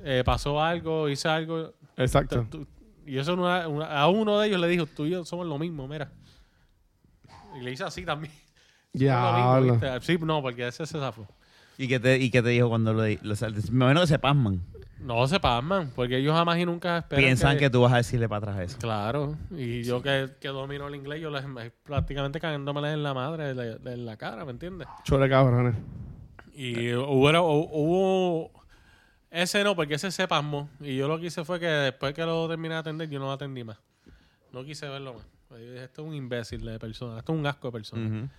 Eh, pasó algo, hice algo. Exacto. Tú- y eso una- una- a uno de ellos le dijo, tú y yo somos lo mismo, mira. Y le hice así también. [laughs] Ya. ¿viste? Sí, no, porque ese se zafó. ¿Y qué te, y qué te dijo cuando lo, di- lo Me imagino que se pasman. No se pasman, porque ellos jamás y nunca esperan Piensan que... tú vas a decirle para atrás eso. Claro, y yo que, que domino el inglés, yo les prácticamente cagándomeles en la madre, en la cara, ¿me entiendes? Chole cabrones. Y hubo, hu- hubo... Ese no, porque ese se pasmó. Y yo lo que hice fue que después que lo terminé de atender, yo no lo atendí más. No quise verlo más. Yo dije, Esto es un imbécil de persona, esto es un asco de persona.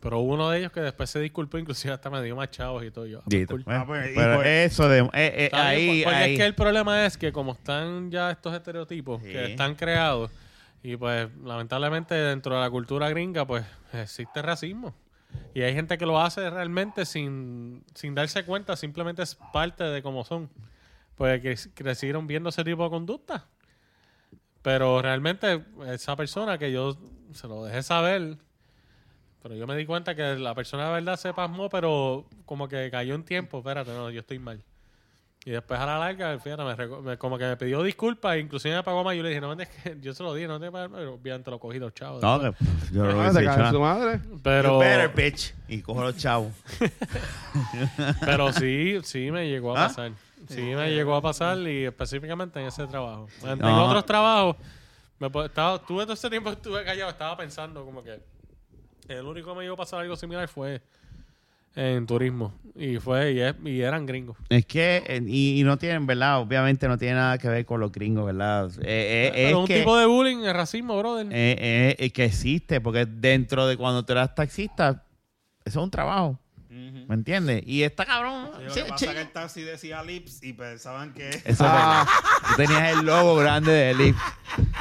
Pero hubo uno de ellos que después se disculpó, inclusive hasta me dio más chavos y todo. Yo, ah, pues, Dito. cool. Bueno, Ah, pues, y pero pues- eso de... eh, eh, ahí, porque ahí. es que el problema es que como están ya estos estereotipos Sí. que están creados y pues lamentablemente dentro de la cultura gringa pues existe racismo y hay gente que lo hace realmente sin, sin darse cuenta simplemente es parte de cómo son pues que crecieron viendo ese tipo de conducta pero realmente esa persona que yo se lo dejé saber pero yo me di cuenta que la persona de verdad se pasmó pero como que cayó en tiempo espérate no yo estoy mal y después a la larga, fíjate, me me- como que me pidió disculpas, inclusive me pagó más. Yo le dije, no, es que [laughs] yo se lo dije, no te pago, pero obviamente lo cogí los chavos. No, que pff, yo no lo Ah, hubiese su madre. pero, You better, bitch. Y cojo los chavos. [laughs] pero sí, sí me llegó a ¿Ah? pasar. Sí me llegó a pasar y específicamente en ese trabajo. En, otros trabajos, me, estaba, tuve todo ese tiempo que estuve callado, estaba pensando como que el único que me llegó a pasar algo similar fue en turismo. Y fue, y, es- y eran gringos. Es que, eh, y, y no tienen, ¿verdad? Obviamente no tiene nada que ver con los gringos, ¿verdad? Eh, eh, Pero es un que, tipo de bullying es racismo, brother. eh, eh, eh, que existe, porque dentro de cuando tú eras taxista, eso es un trabajo. ¿me entiendes? Y está cabrón. Sí, lo que pasa es que el taxi decía lips y pensaban que... Eso verdad. Tú tenías el logo grande de Lips.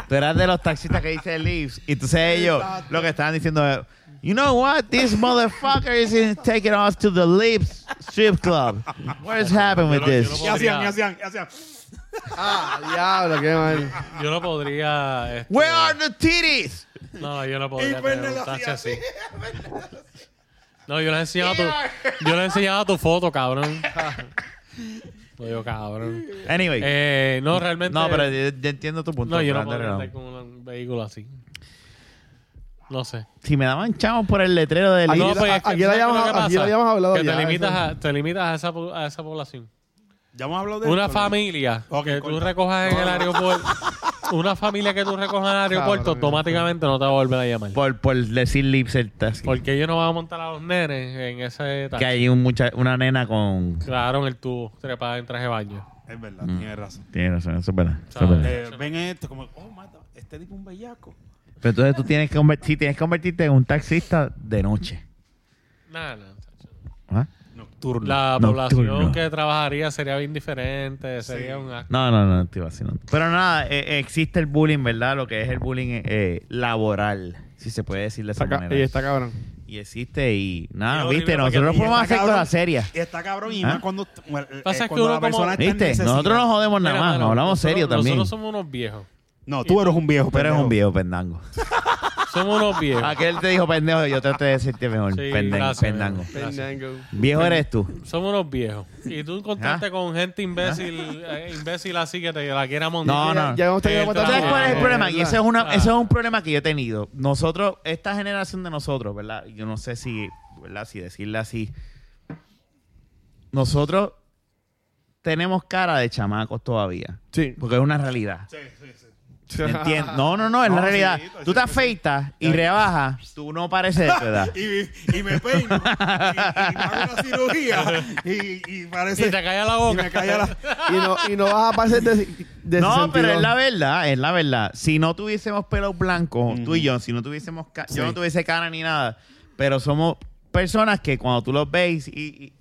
Tú eras de los taxistas que dice Lips. Y entonces ellos Exacto. lo que estaban diciendo es, You know what? This motherfucker is in- taking us to the Lips strip club. What is happening with Yo no- yo this? Y hacían, y hacían, y hacían. Ah, diablo, qué mal. Yo no podría. este, Where are the titties? No, yo no podría Fernan tener un taxi así. así. No, yo le he enseñado tu, yo le he enseñado tu foto, cabrón. [laughs] No digo cabrón. Anyway. Eh, no, realmente. no, pero yo, yo entiendo tu punto. No, yo no Fernando podría Renau. andar con un vehículo así. No sé. Si me daban chavos por el letrero de Aquí, Lips. No, la- pues, es que, aquí la ¿sabes qué es lo llamamos- que aquí la habíamos hablado Que ya, te limitas, a, te limitas a, esa, po- a esa población. Ya hemos hablado de Una esto, ¿no? familia Ok, que tú corta. recojas en el aeropuerto. [laughs] Una familia que tú recojas en el aeropuerto, Cabrón. automáticamente no te va a volver a llamar. Por, por decir Lips el taxi. Porque ellos no van a montar a los nenes en ese taxi. Que hay un mucha, una nena con... Claro, en el tubo, trepada en traje de baño. Es verdad, Mm. tienes razón. Tienes razón, eso es verdad. eso es ¿Sabes? verdad. Eh, ven esto, como, oh, mata, este tipo es un bellaco. Pero entonces tú tienes que, conver- sí, tienes que convertirte en un taxista de noche. Nada, nada. chacho. ¿Ah? Nocturno. La Nocturno. población que trabajaría sería bien diferente, sería Sí. un acto. No, no, no, estoy vacilando. Pero nada, eh, eh, existe el bullying, ¿verdad? Lo que es el bullying eh, laboral, si se puede decir de esa Está manera. y está cabrón. Y existe y nada, viste, nosotros podemos está hacer cosas serias. Y está cabrón y ¿Ah? más cuando, eh, Pasa que cuando uno la como- persona está en ¿Viste? Nosotros no jodemos nada Mira, más, mano, nos hablamos nosotros- serio también. Nosotros somos unos viejos. No, tú eres un viejo. Tú eres pendejo. un viejo pendango. [laughs] Somos unos [laughs] viejos. Aquel te dijo pendejo, yo traté de decirte mejor. Sí, Penden- gracias, pendango. Gracias. Pendango. Viejo eres tú. Somos unos viejos. Y tú encontraste ¿Ah? con gente imbécil, eh, imbécil así que te la quiera montar. No, no. Ya hemos tenido ¿Sabes Ah, cuál es el problema? Y ese es, una, ah. ese es un problema que yo he tenido. Nosotros, esta generación de nosotros, ¿verdad? Yo no sé si, ¿verdad? Si decirle así. Nosotros tenemos cara de chamacos todavía. Sí. Porque es una realidad. Sí, sí, sí. [laughs] No, no, no, es No, la realidad. tú te afeitas y rebajas, tú no pareces de tu edad. Y, y me peino, y, y me hago una cirugía, y, y parece... Y te cae la y boca. me cae la... [laughs] y, no, y no vas a pasar de, de No, 62. pero es la verdad, es la verdad. Si no tuviésemos pelos blancos, tú y yo, si no tuviésemos, Sí. yo no tuviese cara ni nada, pero somos personas que cuando tú los ves y, y-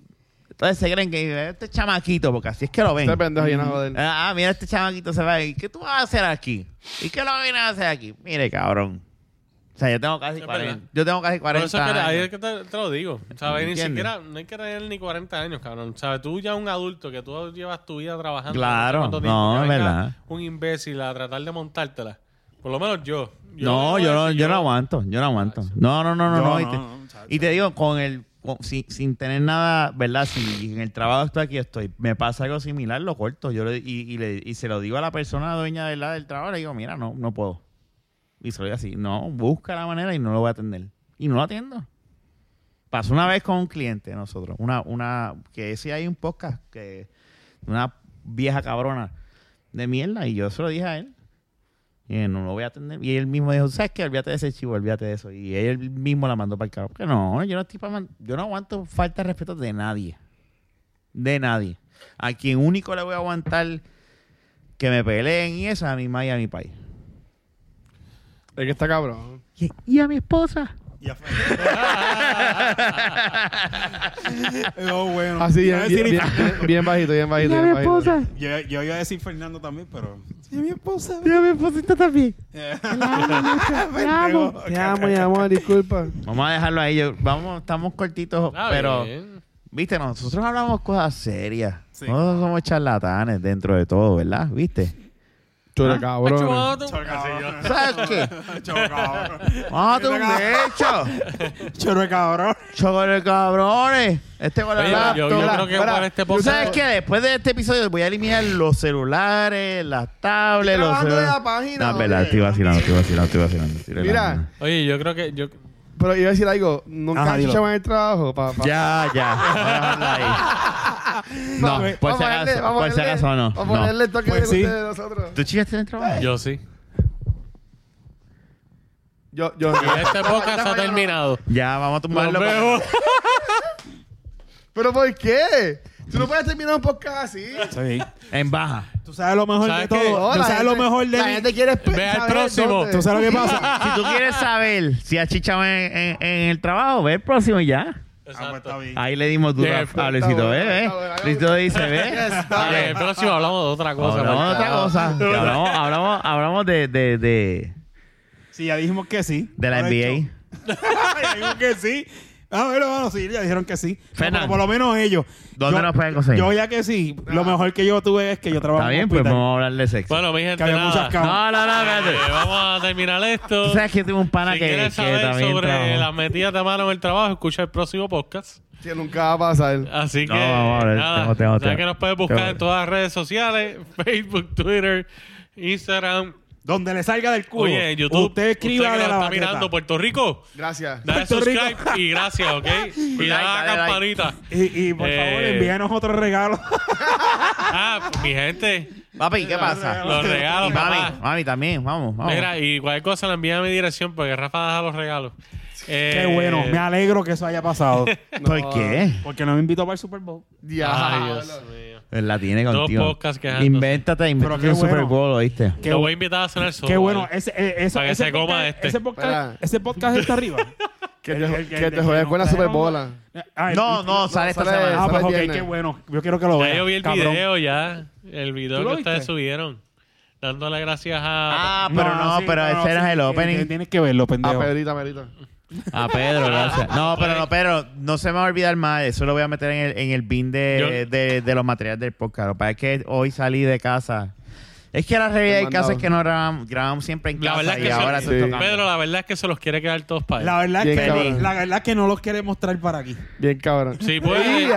entonces se creen que este chamaquito, porque así es que lo ven. Este pendejo lleno de joder. Ah, mira, este chamaquito se va. ¿Y qué tú vas a hacer aquí? ¿Y qué lo vienes a hacer aquí? Mire, cabrón. O sea, yo tengo casi Es 40. verdad. Yo tengo casi Por 40 eso es que ahí es que te, te lo digo. ¿Sabes? Ni siquiera, no hay que tener ni 40 años, cabrón. ¿Sabes? Tú ya un adulto que tú llevas tu vida trabajando. Claro, no es verdad. Un imbécil a tratar de montártela. Por lo menos yo. No, yo no, yo no aguanto. Yo no aguanto. No, no, no, no. No, y, no, te, no, muchacho. y te digo, con el. Sin, sin tener nada, ¿verdad? Si en el trabajo estoy aquí, estoy. Me pasa algo similar, lo corto. Yo le- y, y, se lo digo a la persona dueña ¿verdad? del trabajo. Le digo, mira, no, no puedo. Y se lo digo así. No, busca la manera y no lo voy a atender. Y no lo atiendo. Pasó una vez con un cliente de nosotros. Una, una, que sí hay un podcast que una vieja cabrona de mierda. Y yo se lo dije a él. Y él, no lo voy a atender. Y él mismo dijo, ¿sabes qué? Olvídate de ese chivo, olvídate de eso. Y él mismo la mandó para el carajo. Porque no, yo no estoy para yo no aguanto falta de respeto de nadie. De nadie. A quien único le voy a aguantar que me peleen y eso es a mi mamá y a mi país. Es que está cabrón. Y, y a mi esposa. Y. No, [laughs] bueno. Así, a bien, bien, decir- bien- bien bajito, bien bajito. bien bajito. Yo, yo iba a decir Fernando también, pero... Sí, mi esposa. Y a mi esposita también. [laughs] Te amo, mi amor, disculpa. Vamos a dejarlo ahí. Yo, vamos, estamos cortitos, Está pero... bien. Viste, nosotros hablamos cosas serias. Sí. Nosotros somos charlatanes dentro de todo, ¿verdad? ¿Viste? Chore Macho, cabrón. vato. Cabrón. ¿Sabes qué? [laughs] Choro cabrón. Tomar un hecho. Choro cabrón. Chocolate cabrones. Este con la Oye, yo, laptop. yo creo que por este ¿Tú podcast. sabes qué? Después de este episodio voy a eliminar los celulares, las tablets, los Trabajando de celulares. la página, No, es verdad, estoy vacilando, estoy vacilando, estoy vacilando. estoy Mira. Oye, yo creo que. Yo, Pero iba a decir algo. Nunca Ajá, dilo. chichado en el trabajo. Pa, pa- Ya, ya. [laughs] Vamos a dejarlo ahí. No, Vamos- por si a ponerle- acaso, vamos por si ponerle- acaso no. Vamos a no. ponerle el toque Pues de sí. ustedes de nosotros. ¿Tú chillaste en el trabajo? yo sí. Yo, yo. Y este podcast ha terminado. Ya, vamos a Nos tumbarlo. vemos. [laughs] ¿Pero por qué? Tú no puedes terminar un podcast así. Sí. En baja. Tú sabes lo mejor de todo. No, Tú la sabes lo gente- mejor de La mí. gente quiere Ve al saber próximo. dónde. ¿Tú sabes lo que pasa? [laughs] Si tú quieres saber si has chichado en, en- en el trabajo, ve el próximo y ya. Ah, pues está Exacto. bien. Ahí le dimos duro Yeah, a- Luisito, ¿eh? está bueno. Luisito dice, ¿ve? [laughs] está el próximo hablamos de otra cosa. Hablamos de cosa. Que hablamos, hablamos, hablamos de, de, de, Sí, ya dijimos que sí. de la NBA. [laughs] ya dijimos que sí. Ah, bueno, bueno, sí, ya dijeron que sí. Fernan. pero por lo menos ellos. ¿Dónde Yo- nos pueden conseguir? Yo ya que sí. Lo mejor que yo tuve es que yo trabajo Está en bien, un pues vamos a hablar de sexo. Bueno, mi gente, Que había nada. muchas camas. no, no, no, espérate. Eh, vamos a terminar esto. Tú sabes que yo tengo un pana si que, quieres que saber también sobre las metidas de mano en el trabajo, escucha el próximo podcast. Que nunca va a pasar. Así que, No, vamos a ver, nada, tengo- tengo- ya tengo- que nos puedes buscar tengo- en todas las redes sociales, [laughs] Facebook, Twitter, Instagram. Donde le salga del culo. Oye, en YouTube. Usted escriba que de la está baqueta. mirando Puerto Rico. Gracias. Dale Puerto Rico. subscribe y gracias, ¿ok? [laughs] Y dale a la dale campanita. Y, y por Eh, favor, envíanos otro regalo. [laughs] Ah, mi gente, Papi, ¿qué pasa? los regalos, Y mami, papá. mami también, vamos, vamos. Mira, y cualquier cosa la envía a mi dirección porque Rafa deja los regalos. Qué Eh, bueno. Me alegro que eso haya pasado. [laughs] ¿Por qué? Porque no me invitó para el Super Bowl. Ay. Dios mío. La tiene Dos contigo. podcasts quejándose. Invéntate, invéntate qué un Super. Bowl, ¿oíste? Qué Lo voy a invitar a cenar solo. Qué bueno. Ese, eh, eso, Para que ese se coma podcast, este. Ese podcast, ese está arriba. [laughs] Que El- te, el- que el- te el- juegues no con la Superbola. Ah, el- No, no, sale esta semana. Ah, pues ok, qué bueno. Yo quiero que lo Ya vean. yo vi el cabrón. video ya. El video ¿Tú que ustedes subieron. Dándole gracias a... Ah, pero no, sí, pero ese era sí, el eh, opening. Tienes que verlo, A pendejo. Pedrita, Pedrita. A Pedro, gracias. No, pero no, pero no se me va a olvidar más. Eso lo voy a meter en el, en el bin de, de, de los materiales del podcast. Lo que pasa es que hoy salí de casa. Es que la realidad del caso es que no grabamos, grabamos siempre en La casa es y que ahora se- Sí. Pedro, la verdad es que se los quiere quedar todos para él. La verdad, es que, cabrón. la verdad es que no los queremos traer para aquí. Bien cabrón. Sí, puede.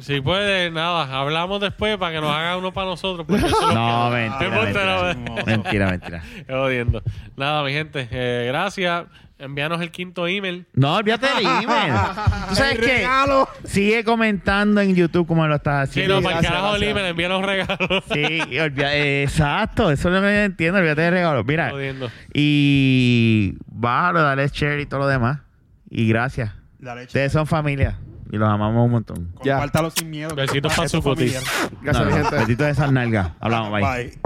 Si puede, nada, hablamos después para que nos haga uno para nosotros. No, mentira, mentira. [laughs] Mentira, mentira. Nada, mi gente, eh, gracias. Envíanos el quinto email. No, olvídate del [laughs] email. ¿Tú sabes qué? Sigue comentando en YouTube como lo estás Sí, haciendo. no, para el carajo el email, envíanos regalos. Sí, eh, exacto, eso es lo que yo entiendo, olvídate de regalos. Mira, Jodiendo. y bájalo, dale share y todo lo demás. Y gracias. Dale, Ustedes son familia y los amamos un montón. Ya. Compártalo sin miedo. Besitos que pa' esto su cutis. Gracias, No, no, gente. Besitos de esas nalgas. Hablamos, bye. Bye.